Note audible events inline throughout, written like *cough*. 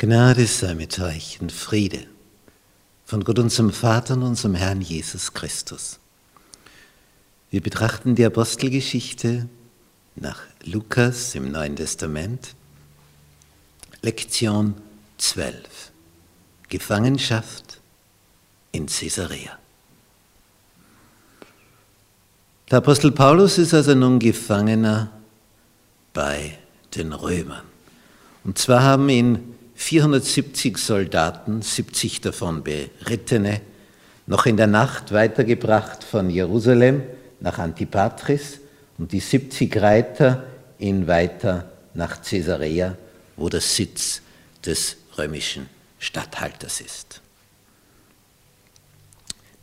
Gnade sei mit euch und Friede von Gott unserem Vater und unserem Herrn Jesus Christus. Wir betrachten die Apostelgeschichte nach Lukas im Neuen Testament, Lektion 12, Gefangenschaft in Caesarea. Der Apostel Paulus ist also nun Gefangener bei den Römern. Und zwar haben ihn 470 Soldaten, 70 davon Berittene, noch in der Nacht weitergebracht von Jerusalem nach Antipatris und die 70 Reiter ihn weiter nach Caesarea, wo der Sitz des römischen Statthalters ist.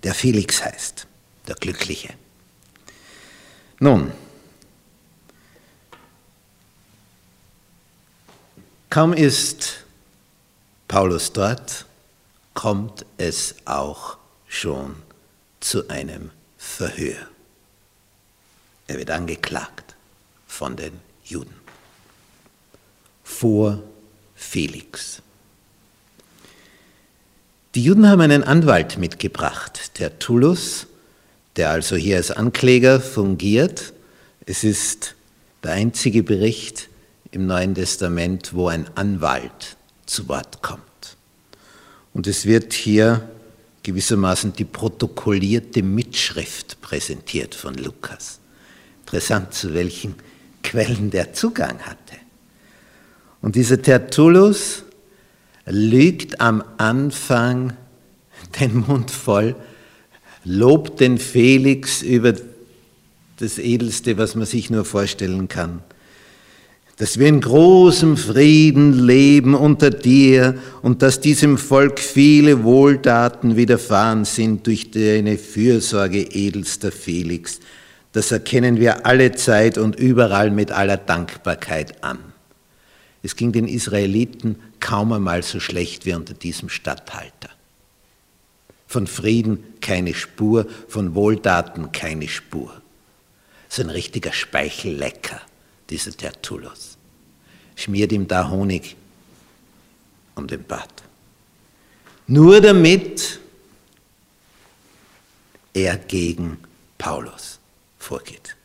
Der Felix heißt, der Glückliche. Nun, kaum ist Paulus dort, kommt es auch schon zu einem Verhör. Er wird angeklagt von den Juden vor Felix. Die Juden haben einen Anwalt mitgebracht, der Tullus, der also hier als Ankläger fungiert. Es ist der einzige Bericht im Neuen Testament, wo ein Anwalt zu Wort kommt. Und es wird hier gewissermaßen die protokollierte Mitschrift präsentiert von Lukas. Interessant, zu welchen Quellen der Zugang hatte. Und dieser Tertullus lügt am Anfang den Mund voll, lobt den Felix über das Edelste, was man sich nur vorstellen kann dass wir in großem Frieden leben unter dir und dass diesem Volk viele Wohltaten widerfahren sind durch deine Fürsorge, edelster Felix. Das erkennen wir alle Zeit und überall mit aller Dankbarkeit an. Es ging den Israeliten kaum einmal so schlecht wie unter diesem Statthalter. Von Frieden keine Spur, von Wohltaten keine Spur. So ein richtiger Speichellecker dieser Tertullus. Schmiert ihm da Honig um den Bart. Nur damit er gegen Paulus vorgeht.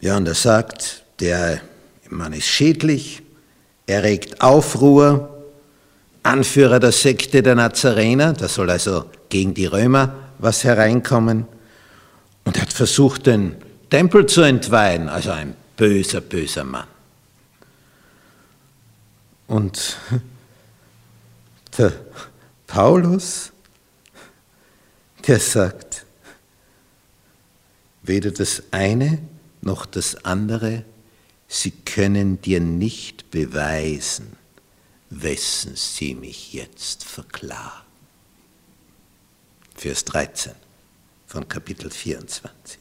Ja, und er sagt, der Mann ist schädlich, er regt Aufruhr, Anführer der Sekte der Nazarener, da soll also gegen die Römer was hereinkommen. Und er hat versucht, den Tempel zu entweihen, also ein böser, böser Mann. Und der Paulus, der sagt, weder das eine noch das andere, sie können dir nicht beweisen, wessen sie mich jetzt verklagen. Vers 13 von Kapitel 24.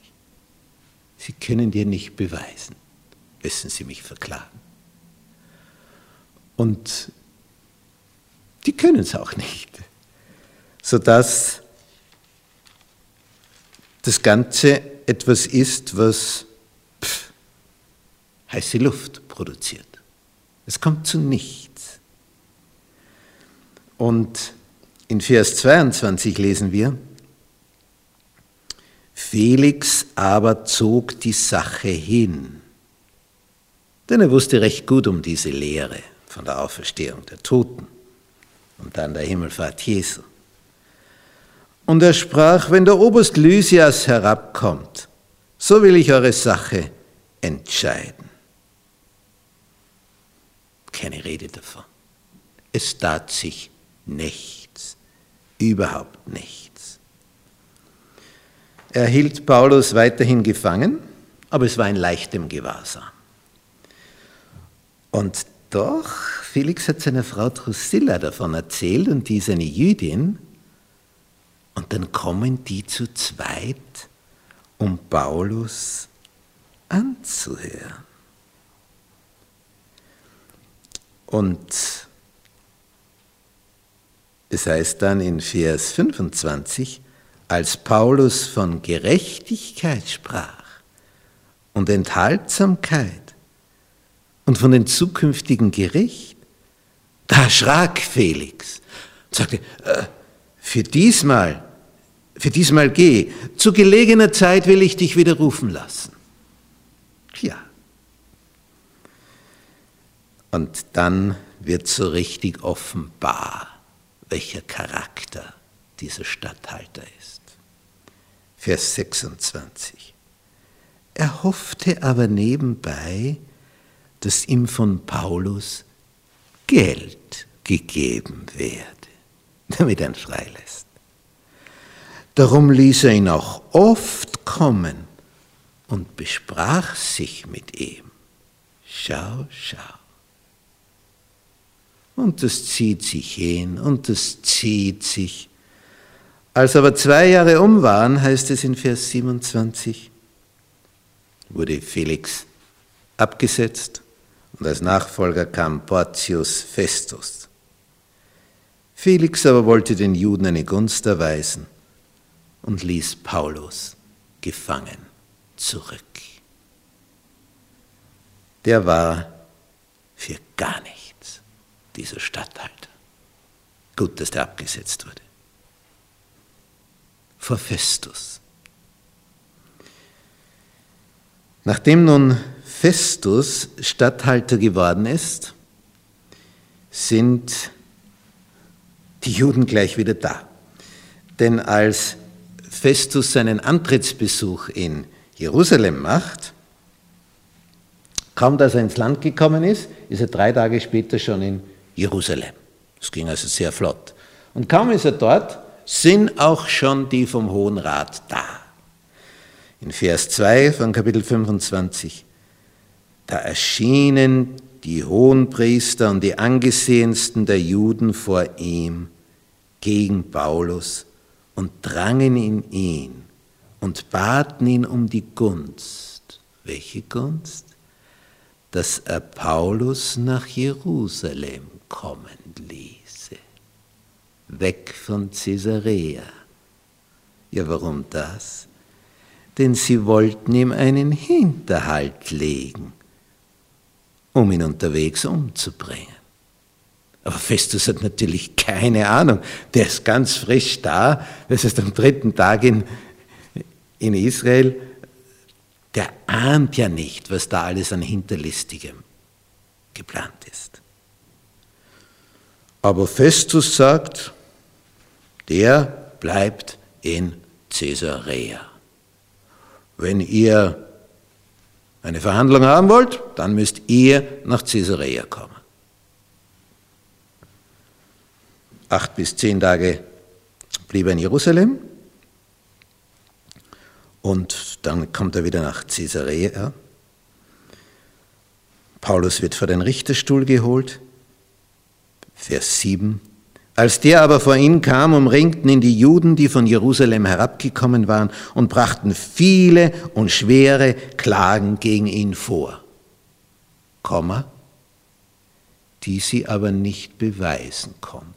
Sie können dir nicht beweisen, wessen sie mich verklagen. Und die können es auch nicht, sodass das Ganze etwas ist, was pff, heiße Luft produziert. Es kommt zu nichts. Und in Vers 22 lesen wir, Felix aber zog die Sache hin, denn er wusste recht gut um diese Lehre von der Auferstehung der Toten und dann der Himmelfahrt Jesu. Und er sprach, wenn der Oberst Lysias herabkommt, so will ich eure Sache entscheiden. Keine Rede davon. Es tat sich nichts, überhaupt nichts. Er hielt Paulus weiterhin gefangen, aber es war in leichtem Gewahrsam. Und doch, Felix hat seiner Frau Drusilla davon erzählt und die ist eine Jüdin. Und dann kommen die zu zweit, um Paulus anzuhören. Und es heißt dann in Vers 25, als Paulus von Gerechtigkeit sprach und Enthaltsamkeit, und von dem zukünftigen Gericht? Da erschrak Felix und sagte, äh, für diesmal, für diesmal geh, zu gelegener Zeit will ich dich wieder rufen lassen. Ja. Und dann wird so richtig offenbar, welcher Charakter dieser Statthalter ist. Vers 26. Er hoffte aber nebenbei, dass ihm von Paulus Geld gegeben werde, *laughs* damit er ihn freilässt. Darum ließ er ihn auch oft kommen und besprach sich mit ihm. Schau, schau. Und das zieht sich hin und das zieht sich. Als aber zwei Jahre um waren, heißt es in Vers 27, wurde Felix abgesetzt und als Nachfolger kam Porcius Festus. Felix aber wollte den Juden eine Gunst erweisen und ließ Paulus gefangen zurück. Der war für gar nichts, dieser Statthalter. Gut, dass der abgesetzt wurde. Vor Festus. Nachdem nun Festus Statthalter geworden ist, sind die Juden gleich wieder da. Denn als Festus seinen Antrittsbesuch in Jerusalem macht, kaum dass er ins Land gekommen ist, ist er drei Tage später schon in Jerusalem. Das ging also sehr flott. Und kaum ist er dort, sind auch schon die vom Hohen Rat da in Vers 2 von Kapitel 25. Da erschienen die Hohenpriester und die angesehensten der Juden vor ihm gegen Paulus und drangen in ihn und baten ihn um die Gunst. Welche Gunst? Dass er Paulus nach Jerusalem kommen ließe, weg von Caesarea. Ja, warum das? denn sie wollten ihm einen Hinterhalt legen, um ihn unterwegs umzubringen. Aber Festus hat natürlich keine Ahnung. Der ist ganz frisch da. Das ist am dritten Tag in, in Israel. Der ahnt ja nicht, was da alles an Hinterlistigem geplant ist. Aber Festus sagt, der bleibt in Caesarea. Wenn ihr eine Verhandlung haben wollt, dann müsst ihr nach Caesarea kommen. Acht bis zehn Tage blieb er in Jerusalem und dann kommt er wieder nach Caesarea. Paulus wird vor den Richterstuhl geholt. Vers 7. Als der aber vor ihn kam, umringten ihn die Juden, die von Jerusalem herabgekommen waren, und brachten viele und schwere Klagen gegen ihn vor, Komma, die sie aber nicht beweisen konnten.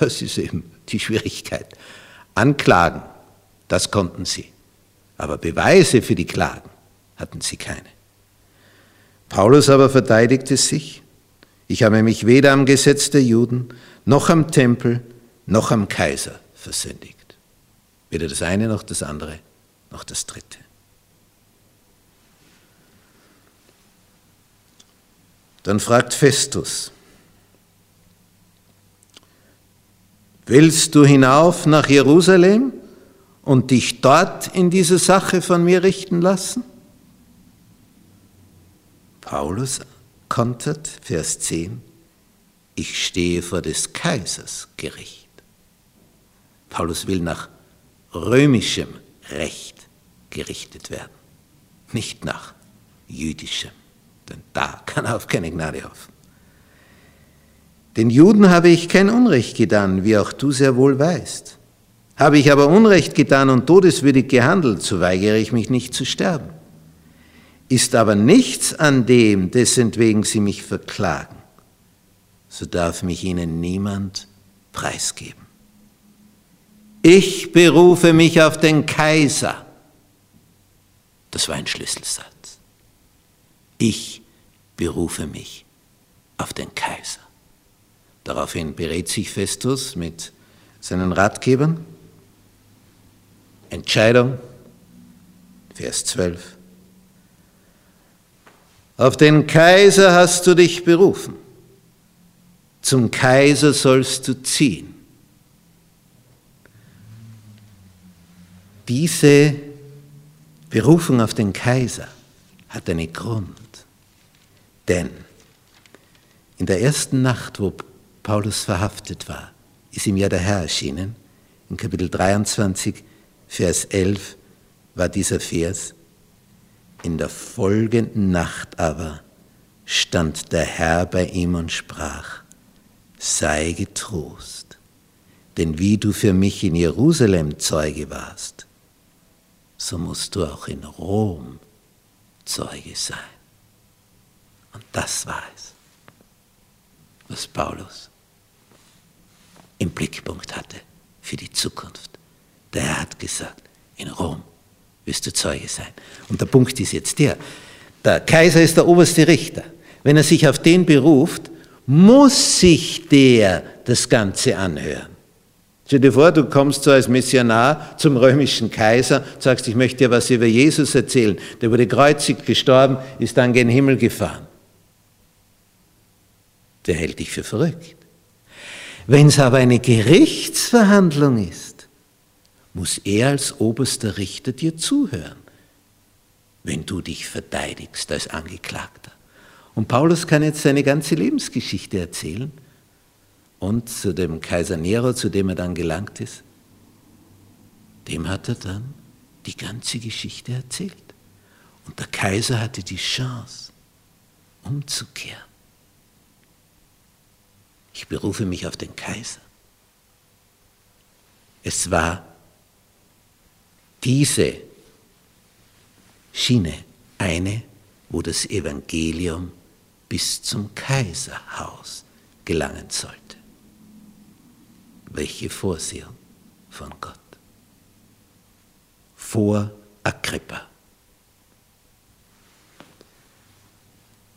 Das ist eben die Schwierigkeit. Anklagen, das konnten sie, aber Beweise für die Klagen hatten sie keine. Paulus aber verteidigte sich ich habe mich weder am Gesetz der Juden, noch am Tempel, noch am Kaiser versündigt. Weder das eine noch das andere, noch das dritte. Dann fragt Festus, willst du hinauf nach Jerusalem und dich dort in diese Sache von mir richten lassen? Paulus kontert, Vers 10, ich stehe vor des Kaisers Gericht. Paulus will nach römischem Recht gerichtet werden, nicht nach jüdischem, denn da kann er auf keine Gnade hoffen. Den Juden habe ich kein Unrecht getan, wie auch du sehr wohl weißt. Habe ich aber Unrecht getan und todeswürdig gehandelt, so weigere ich mich nicht zu sterben ist aber nichts an dem, dessentwegen sie mich verklagen, so darf mich ihnen niemand preisgeben. Ich berufe mich auf den Kaiser. Das war ein Schlüsselsatz. Ich berufe mich auf den Kaiser. Daraufhin berät sich Festus mit seinen Ratgebern. Entscheidung, Vers 12. Auf den Kaiser hast du dich berufen. Zum Kaiser sollst du ziehen. Diese Berufung auf den Kaiser hat einen Grund. Denn in der ersten Nacht, wo Paulus verhaftet war, ist ihm ja der Herr erschienen. In Kapitel 23, Vers 11 war dieser Vers. In der folgenden Nacht aber stand der Herr bei ihm und sprach, sei getrost, denn wie du für mich in Jerusalem Zeuge warst, so musst du auch in Rom Zeuge sein. Und das war es, was Paulus im Blickpunkt hatte für die Zukunft. Der Herr hat gesagt, in Rom wirst du Zeuge sein. Und der Punkt ist jetzt der, der Kaiser ist der oberste Richter. Wenn er sich auf den beruft, muss sich der das Ganze anhören. Stell dir vor, du kommst so als Missionar zum römischen Kaiser, sagst, ich möchte dir was über Jesus erzählen. Der wurde kreuzig gestorben, ist dann gen Himmel gefahren. Der hält dich für verrückt. Wenn es aber eine Gerichtsverhandlung ist, muss er als oberster Richter dir zuhören, wenn du dich verteidigst als Angeklagter. Und Paulus kann jetzt seine ganze Lebensgeschichte erzählen und zu dem Kaiser Nero, zu dem er dann gelangt ist, dem hat er dann die ganze Geschichte erzählt. Und der Kaiser hatte die Chance, umzukehren. Ich berufe mich auf den Kaiser. Es war diese Schiene eine, wo das Evangelium bis zum Kaiserhaus gelangen sollte. Welche Vorsehung von Gott. Vor Agrippa.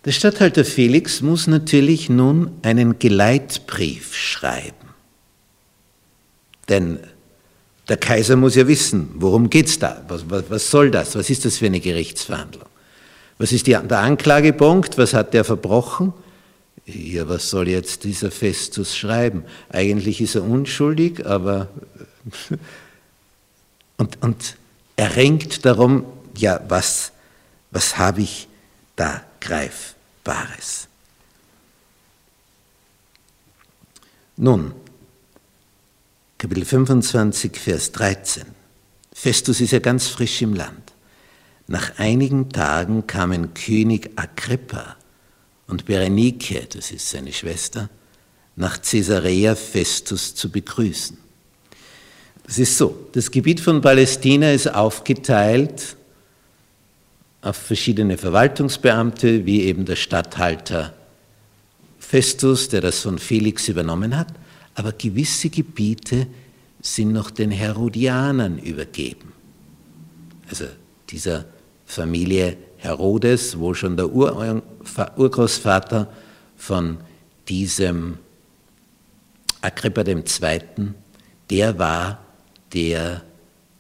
Der Statthalter Felix muss natürlich nun einen Geleitbrief schreiben. Denn der Kaiser muss ja wissen, worum geht es da? Was, was, was, soll das? Was ist das für eine Gerichtsverhandlung? Was ist die, der Anklagepunkt? Was hat der verbrochen? Ja, was soll jetzt dieser Festus schreiben? Eigentlich ist er unschuldig, aber. *laughs* Und, und er ringt darum, ja, was, was habe ich da greif? Wahres. Nun, Kapitel 25, Vers 13. Festus ist ja ganz frisch im Land. Nach einigen Tagen kamen König Agrippa und Berenike, das ist seine Schwester, nach Caesarea Festus zu begrüßen. Es ist so, das Gebiet von Palästina ist aufgeteilt auf verschiedene Verwaltungsbeamte, wie eben der Statthalter Festus, der das von Felix übernommen hat, aber gewisse Gebiete sind noch den Herodianern übergeben. Also dieser Familie Herodes, wo schon der Ur Urgroßvater von diesem Agrippa II., der war, der,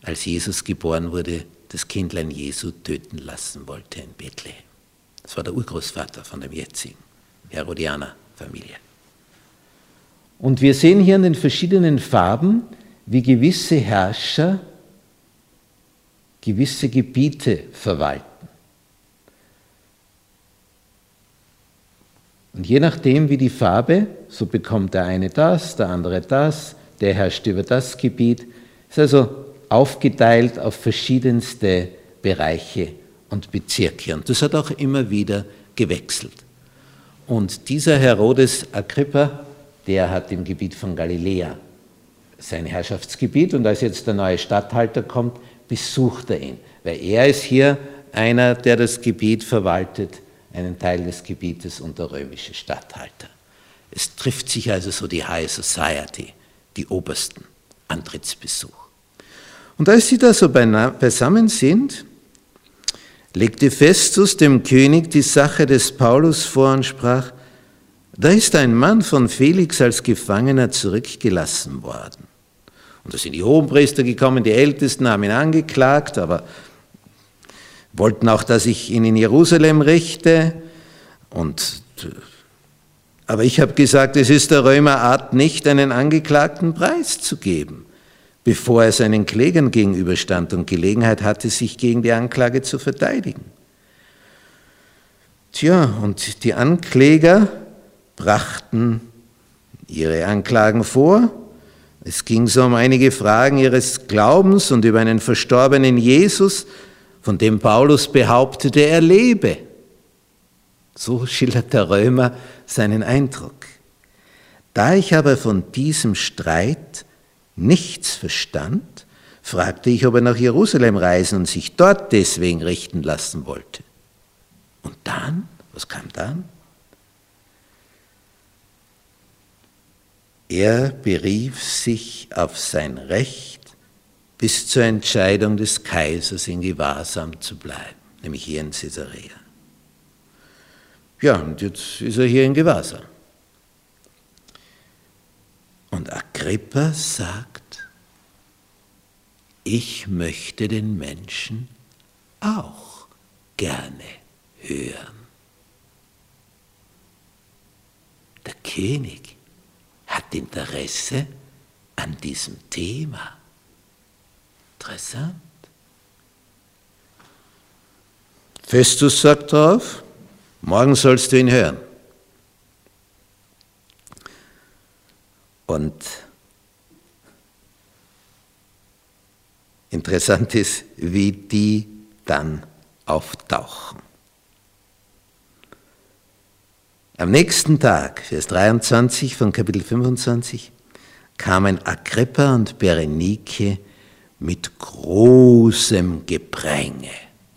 als Jesus geboren wurde, das Kindlein Jesu töten lassen wollte in Bethlehem. Das war der Urgroßvater von dem jetzigen Herodianer-Familie. Und wir sehen hier in den verschiedenen Farben, wie gewisse Herrscher gewisse Gebiete verwalten. Und je nachdem, wie die Farbe, so bekommt der eine das, der andere das, der herrscht über das Gebiet. Ist also aufgeteilt auf verschiedenste Bereiche und Bezirke. Und das hat auch immer wieder gewechselt. Und dieser Herodes Agrippa, der hat im Gebiet von Galiläa sein Herrschaftsgebiet und als jetzt der neue Statthalter kommt, besucht er ihn, weil er ist hier einer, der das Gebiet verwaltet, einen Teil des Gebietes und der römische Statthalter. Es trifft sich also so die High Society, die obersten Antrittsbesuch. Und als sie da so beisammen sind, legte Festus dem König die Sache des Paulus vor und sprach, da ist ein Mann von Felix als Gefangener zurückgelassen worden. Und da sind die Hohenpriester gekommen, die Ältesten haben ihn angeklagt, aber wollten auch, dass ich ihn in Jerusalem richte. Und, aber ich habe gesagt, es ist der Römer Art nicht, einen Angeklagten Preis zu geben, bevor er seinen Klägern gegenüberstand und Gelegenheit hatte, sich gegen die Anklage zu verteidigen. Tja, und die Ankläger brachten ihre Anklagen vor. Es ging so um einige Fragen ihres Glaubens und über einen verstorbenen Jesus, von dem Paulus behauptete, er lebe. So schildert der Römer seinen Eindruck. Da ich aber von diesem Streit nichts verstand, fragte ich, ob er nach Jerusalem reisen und sich dort deswegen richten lassen wollte. Und dann, was kam dann? Er berief sich auf sein Recht, bis zur Entscheidung des Kaisers in Gewahrsam zu bleiben, nämlich hier in Caesarea. Ja, und jetzt ist er hier in Gewahrsam. Und Agrippa sagt, ich möchte den Menschen auch gerne hören. Der König hat Interesse an diesem Thema. Interessant. Festus sagt darauf, morgen sollst du ihn hören. Und interessant ist, wie die dann auftauchen. Am nächsten Tag, Vers 23 von Kapitel 25, kamen Agrippa und Berenike mit großem Gepränge.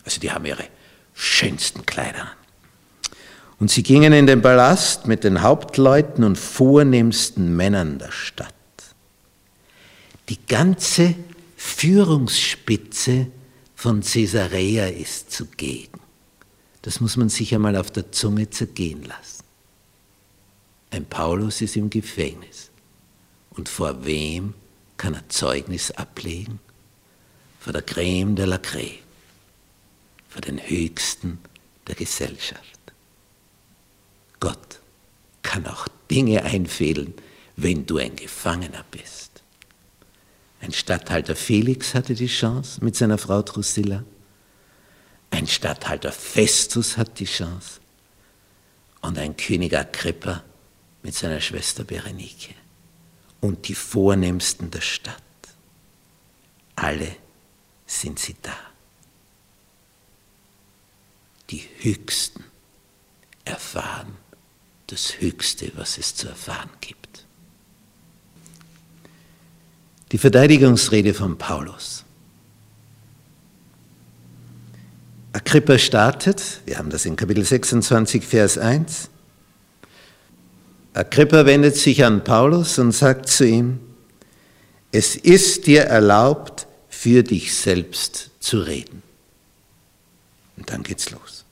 Also die haben ihre schönsten Kleider an. Und sie gingen in den Palast mit den Hauptleuten und vornehmsten Männern der Stadt. Die ganze Führungsspitze von Caesarea ist zugegen. Das muss man sich einmal auf der Zunge zergehen lassen. Ein Paulus ist im Gefängnis. Und vor wem kann er Zeugnis ablegen? vor der Creme de la Creme, vor den Höchsten der Gesellschaft. Gott kann auch Dinge einfädeln, wenn du ein Gefangener bist. Ein Statthalter Felix hatte die Chance mit seiner Frau Drusilla. Ein Statthalter Festus hat die Chance. Und ein König Agrippa mit seiner Schwester Berenike. Und die Vornehmsten der Stadt. Alle sind sie da. Die Höchsten erfahren das Höchste, was es zu erfahren gibt. Die Verteidigungsrede von Paulus. Agrippa startet, wir haben das in Kapitel 26, Vers 1. Agrippa wendet sich an Paulus und sagt zu ihm, es ist dir erlaubt, für dich selbst zu reden. Und dann geht's los.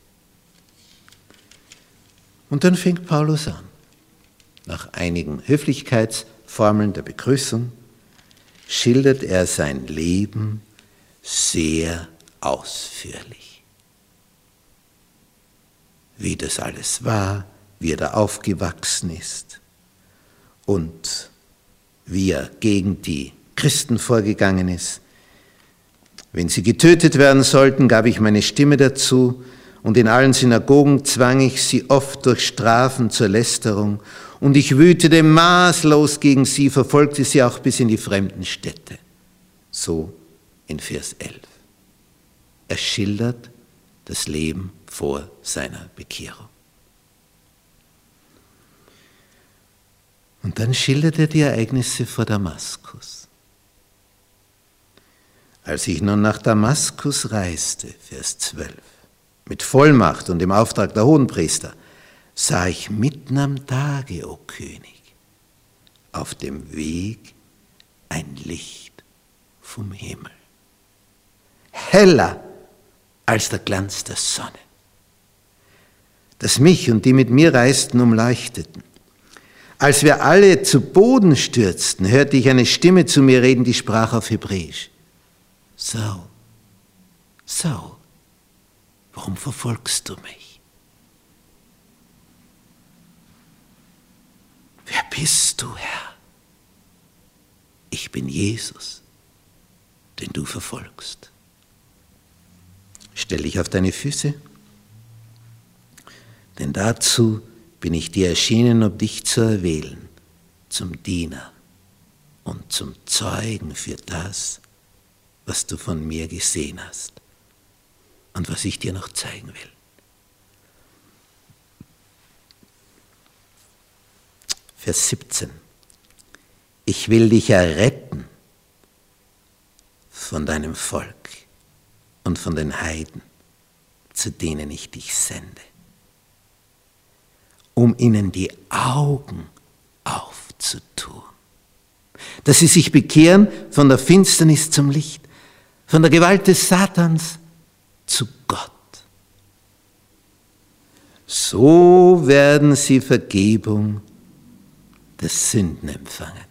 Und dann fängt Paulus an. Nach einigen Höflichkeitsformeln der Begrüßung schildert er sein Leben sehr ausführlich. Wie das alles war, wie er da aufgewachsen ist und wie er gegen die Christen vorgegangen ist, wenn sie getötet werden sollten, gab ich meine Stimme dazu, und in allen Synagogen zwang ich sie oft durch Strafen zur Lästerung, und ich wütete maßlos gegen sie, verfolgte sie auch bis in die fremden Städte. So in Vers 11. Er schildert das Leben vor seiner Bekehrung. Und dann schildert er die Ereignisse vor Damaskus. Als ich nun nach Damaskus reiste, Vers 12, mit Vollmacht und im Auftrag der Hohenpriester, sah ich mitten am Tage, o König, auf dem Weg ein Licht vom Himmel. Heller als der Glanz der Sonne, das mich und die mit mir reisten umleuchteten. Als wir alle zu Boden stürzten, hörte ich eine Stimme zu mir reden, die sprach auf Hebräisch. Saul, Saul, warum verfolgst du mich? Wer bist du, Herr? Ich bin Jesus, den du verfolgst. Stell dich auf deine Füße, denn dazu bin ich dir erschienen, um dich zu erwählen, zum Diener und zum Zeugen für das, was du von mir gesehen hast und was ich dir noch zeigen will. Vers 17. Ich will dich erretten von deinem Volk und von den Heiden, zu denen ich dich sende um ihnen die Augen aufzutun. Dass sie sich bekehren von der Finsternis zum Licht, von der Gewalt des Satans zu Gott. So werden sie Vergebung der Sünden empfangen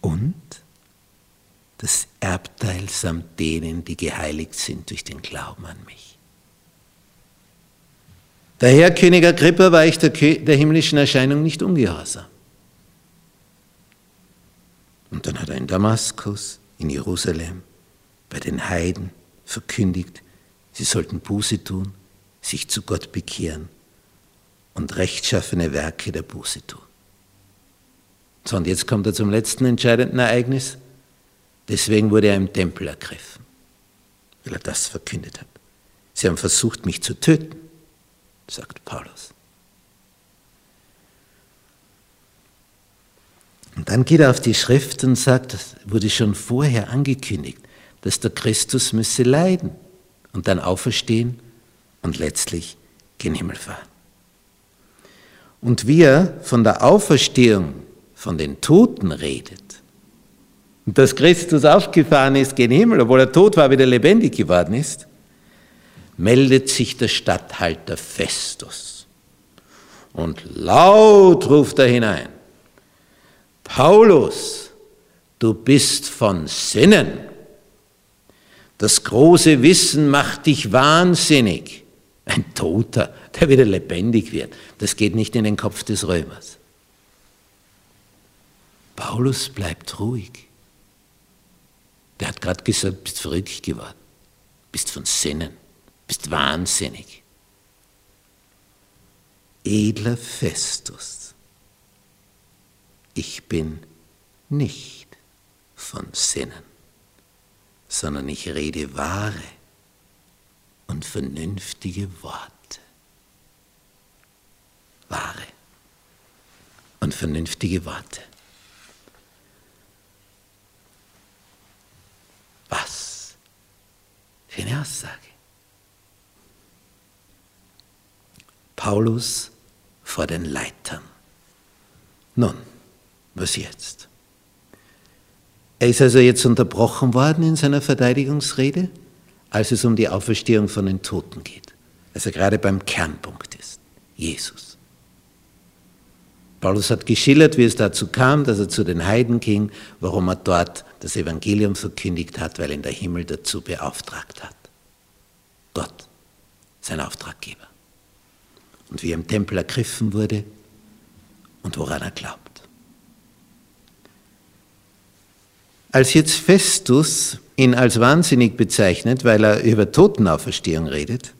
und das Erbteil samt denen, die geheiligt sind durch den Glauben an mich. Der Herr König Agrippa war ich der, der himmlischen Erscheinung nicht ungehorsam. Und dann hat er in Damaskus, in Jerusalem, bei den Heiden verkündigt, sie sollten Buße tun, sich zu Gott bekehren und rechtschaffene Werke der Buße tun. So, und jetzt kommt er zum letzten entscheidenden Ereignis. Deswegen wurde er im Tempel ergriffen, weil er das verkündet hat. Sie haben versucht, mich zu töten sagt Paulus. Und dann geht er auf die Schrift und sagt, das wurde schon vorher angekündigt, dass der Christus müsse leiden und dann auferstehen und letztlich gen Himmel fahren. Und wie er von der Auferstehung von den Toten redet, und dass Christus aufgefahren ist gen Himmel, obwohl er tot war, wieder lebendig geworden ist, meldet sich der Statthalter Festus. Und laut ruft er hinein, Paulus, du bist von Sinnen. Das große Wissen macht dich wahnsinnig. Ein Toter, der wieder lebendig wird, das geht nicht in den Kopf des Römers. Paulus bleibt ruhig. Der hat gerade gesagt, bist verrückt geworden, bist von Sinnen bist wahnsinnig. Edler Festus, ich bin nicht von Sinnen, sondern ich rede wahre und vernünftige Worte. Wahre und vernünftige Worte. Was für eine Aussage. Paulus vor den Leitern. Nun, was jetzt? Er ist also jetzt unterbrochen worden in seiner Verteidigungsrede, als es um die Auferstehung von den Toten geht. Also gerade beim Kernpunkt ist, Jesus. Paulus hat geschildert, wie es dazu kam, dass er zu den Heiden ging, warum er dort das Evangelium verkündigt hat, weil ihn der Himmel dazu beauftragt hat. Gott, sein Auftraggeber und wie er im Tempel ergriffen wurde und woran er glaubt. Als jetzt Festus ihn als wahnsinnig bezeichnet, weil er über Totenauferstehung redet,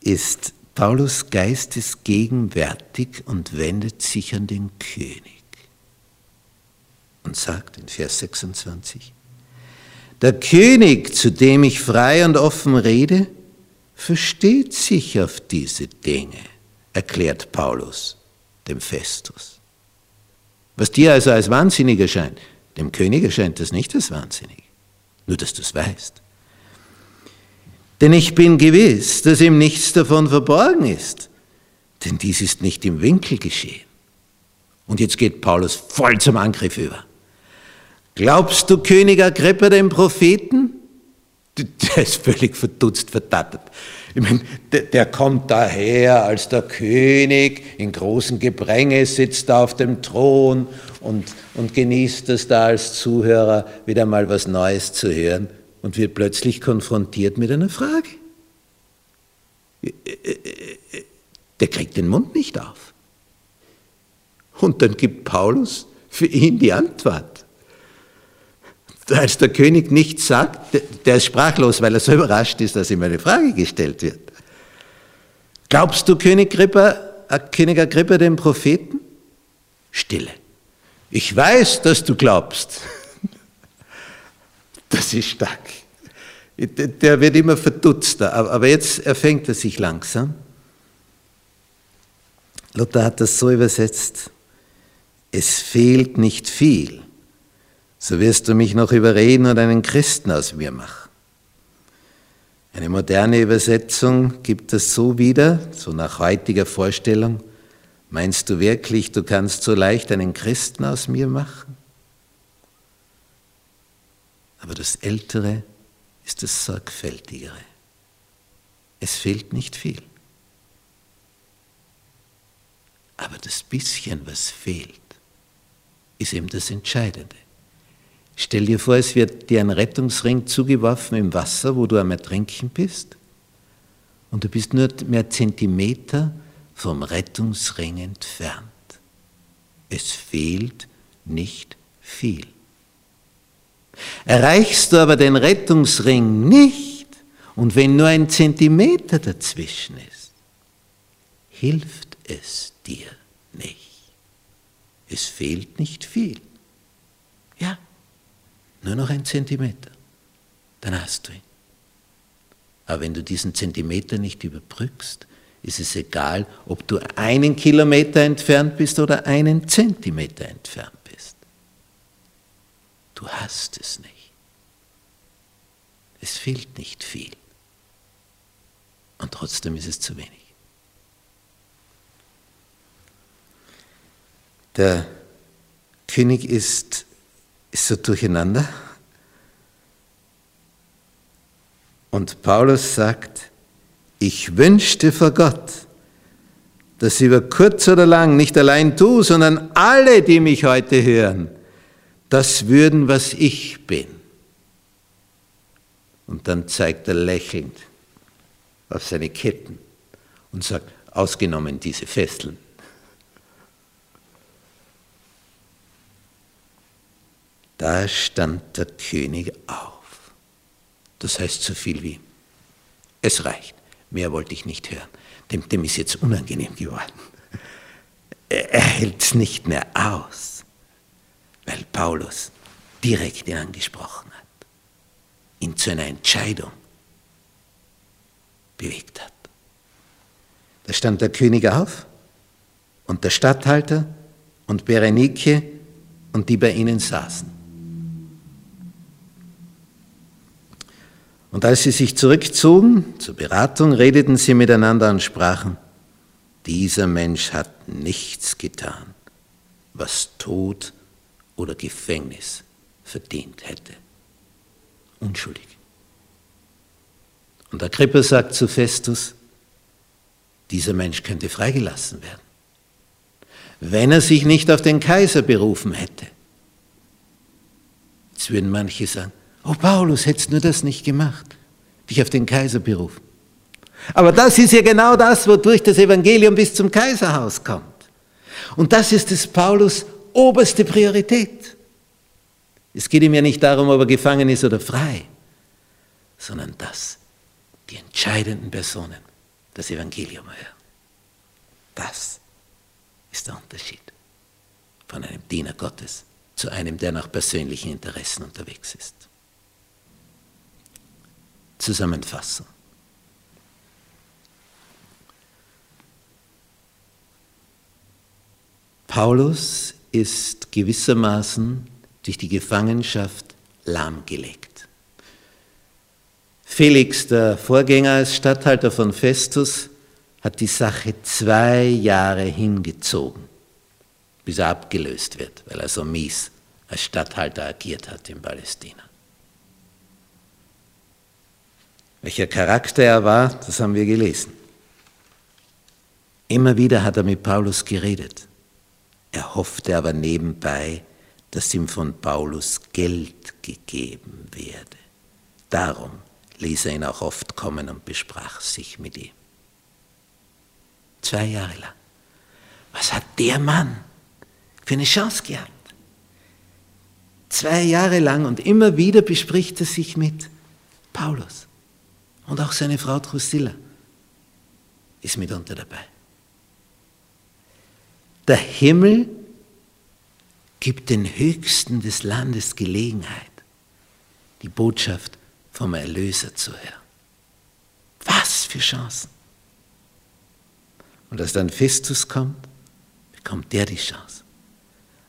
ist Paulus geistesgegenwärtig und wendet sich an den König und sagt in Vers 26, der König, zu dem ich frei und offen rede, versteht sich auf diese Dinge, erklärt Paulus dem Festus. Was dir also als wahnsinnig erscheint, dem König erscheint das nicht als wahnsinnig, nur dass du es weißt. Denn ich bin gewiss, dass ihm nichts davon verborgen ist, denn dies ist nicht im Winkel geschehen. Und jetzt geht Paulus voll zum Angriff über. Glaubst du König Agrippa, dem Propheten, Der *laughs* ist völlig verdutzt, verdattert. Ich meine, der, der, kommt daher als der König, in großem Gepränge sitzt er auf dem Thron und, und genießt es da als Zuhörer, wieder mal was Neues zu hören und wird plötzlich konfrontiert mit einer Frage. Der kriegt den Mund nicht auf. Und dann gibt Paulus für ihn die Antwort. Als der König nichts sagt, der ist sprachlos, weil er so überrascht ist, dass ihm eine Frage gestellt wird. Glaubst du, König Agrippa, äh, König Agrippa, den Propheten? Stille. Ich weiß, dass du glaubst. *laughs* Das ist stark. Der wird immer verdutzter, aber jetzt erfängt er sich langsam. Luther hat das so übersetzt, es fehlt nicht viel, so wirst du mich noch überreden und einen Christen aus mir machen. Eine moderne Übersetzung gibt das so wieder, so nach heutiger Vorstellung. Meinst du wirklich, du kannst so leicht einen Christen aus mir machen? Aber das Ältere ist das Sorgfältigere. Es fehlt nicht viel. Aber das bisschen, was fehlt, ist eben das Entscheidende. Stell dir vor, es wird dir ein Rettungsring zugeworfen im Wasser, wo du am Ertrinken bist, und du bist nur mehr Zentimeter vom Rettungsring entfernt. Es fehlt nicht viel. Erreichst du aber den Rettungsring nicht, und wenn nur ein Zentimeter dazwischen ist, hilft es dir nicht. Es fehlt nicht viel. Nur noch ein Zentimeter, dann hast du ihn. Aber wenn du diesen Zentimeter nicht überbrückst, ist es egal, ob du einen Kilometer entfernt bist oder einen Zentimeter entfernt bist. Du hast es nicht. Es fehlt nicht viel. Und trotzdem ist es zu wenig. Der König ist, ist so durcheinander. Und Paulus sagt, ich wünschte vor Gott, dass über kurz oder lang nicht allein du, sondern alle, die mich heute hören, das würden, was ich bin. Und dann zeigt er lächelnd auf seine Ketten und sagt, ausgenommen diese Fesseln. Da stand der König auf. Das heißt so viel wie, es reicht, mehr wollte ich nicht hören. Dem, dem ist jetzt unangenehm geworden. Er hält es nicht mehr aus, weil Paulus direkt ihn angesprochen hat, ihn zu einer Entscheidung bewegt hat. Da stand der König auf und der Statthalter und Berenike und die bei ihnen saßen. Und als sie sich zurückzogen zur Beratung, redeten sie miteinander und sprachen, dieser Mensch hat nichts getan, was Tod oder Gefängnis verdient hätte. Unschuldig. Und Agrippa sagt zu Festus, dieser Mensch könnte freigelassen werden, wenn er sich nicht auf den Kaiser berufen hätte. Jetzt würden manche sagen, Oh Paulus, hättest nur das nicht gemacht, dich auf den Kaiser berufen. Aber das ist ja genau das, wodurch das Evangelium bis zum Kaiserhaus kommt. Und das ist des Paulus oberste Priorität. Es geht ihm ja nicht darum, ob er gefangen ist oder frei, sondern dass die entscheidenden Personen das Evangelium hören. Das ist der Unterschied von einem Diener Gottes zu einem, der nach persönlichen Interessen unterwegs ist zusammenfassen. Paulus ist gewissermaßen durch die Gefangenschaft lahmgelegt. Felix, der Vorgänger als Statthalter von Festus, hat die Sache zwei Jahre hingezogen, bis er abgelöst wird, weil er so mies als Statthalter agiert hat in Palästina. Welcher Charakter er war, das haben wir gelesen. Immer wieder hat er mit Paulus geredet. Er hoffte aber nebenbei, dass ihm von Paulus Geld gegeben werde. Darum ließ er ihn auch oft kommen und besprach sich mit ihm. Zwei Jahre lang. Was hat der Mann für eine Chance gehabt? Zwei Jahre lang und immer wieder bespricht er sich mit Paulus. Und auch seine Frau Drusilla ist mitunter dabei. Der Himmel gibt den Höchsten des Landes Gelegenheit, die Botschaft vom Erlöser zu hören. Was für Chancen! Und als dann Festus kommt, bekommt der die Chance.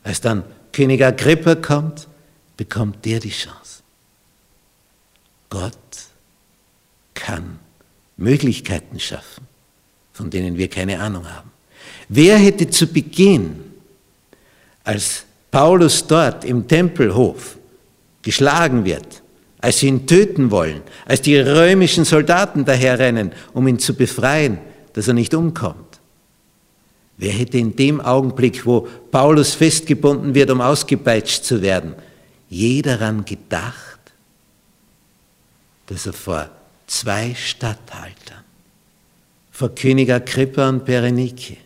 Als dann König Agrippa kommt, bekommt der die Chance. Gott kann Möglichkeiten schaffen, von denen wir keine Ahnung haben. Wer hätte zu Beginn, als Paulus dort im Tempelhof geschlagen wird, als sie ihn töten wollen, als die römischen Soldaten daherrennen, um ihn zu befreien, dass er nicht umkommt. Wer hätte in dem Augenblick, wo Paulus festgebunden wird, um ausgepeitscht zu werden, je daran gedacht, dass er vor zwei Statthaltern, vor König Agrippa und Berenike,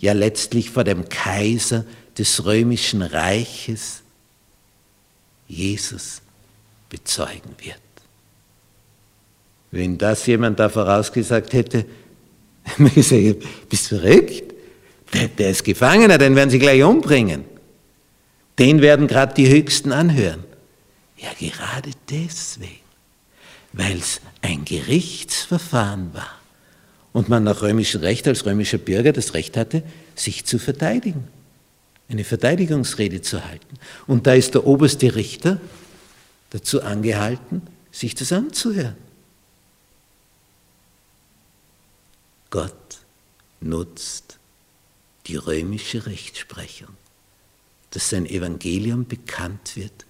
ja letztlich vor dem Kaiser des römischen Reiches Jesus bezeugen wird. Wenn das jemand da vorausgesagt hätte, *laughs* gesagt, bist du verrückt? Der, der ist Gefangener, den werden sie gleich umbringen. Den werden gerade die Höchsten anhören. Ja, gerade deswegen, weil es ein Gerichtsverfahren war und man nach römischem Recht als römischer Bürger das Recht hatte, sich zu verteidigen, eine Verteidigungsrede zu halten. Und da ist der oberste Richter dazu angehalten, sich das anzuhören. Gott nutzt die römische Rechtsprechung, dass sein Evangelium bekannt wird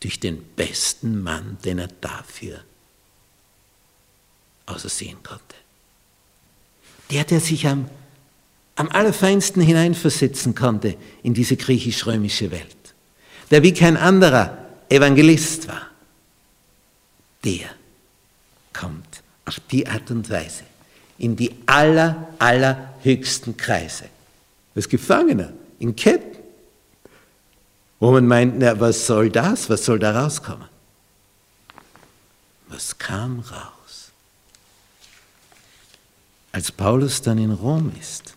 durch den besten Mann, den er dafür ausersehen konnte. Der, der sich am, am allerfeinsten hineinversetzen konnte in diese griechisch-römische Welt, der wie kein anderer Evangelist war, der kommt auf die Art und Weise in die aller, allerhöchsten Kreise. Als Gefangener, in Ketten. Wo man meint, na, was soll das? Was soll da rauskommen? Was kam raus? Als Paulus dann in Rom ist,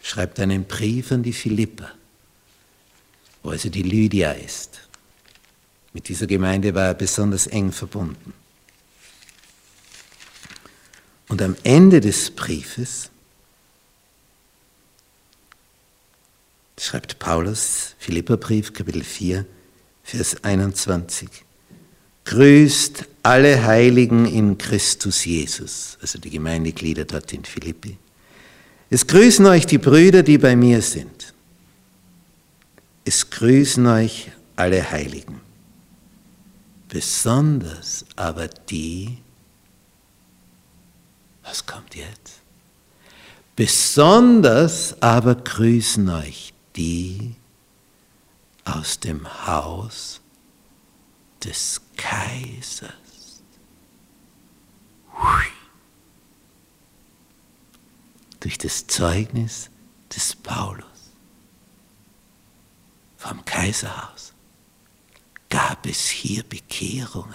schreibt er einen Brief an die Philipper, wo also die Lydia ist. Mit dieser Gemeinde war er besonders eng verbunden. Und am Ende des Briefes schreibt Paulus, Philipperbrief, Kapitel 4, Vers 21, grüßt alle Heiligen in Christus Jesus, also die Gemeindeglieder dort in Philippi. Es grüßen euch die Brüder, die bei mir sind. Es grüßen euch alle Heiligen. Besonders aber die, was kommt jetzt? Besonders aber grüßen euch die aus dem Haus des Kaisers. Durch das Zeugnis des Paulus vom Kaiserhaus gab es hier Bekehrungen.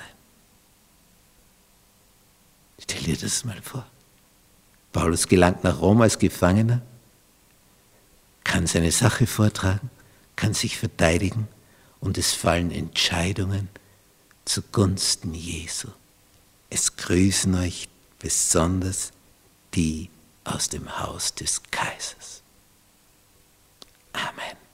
Stell dir das mal vor. Paulus gelangt nach Rom als Gefangener, kann seine Sache vortragen, kann sich verteidigen und es fallen Entscheidungen zugunsten Jesu. Es grüßen euch besonders die aus dem Haus des Kaisers. Amen.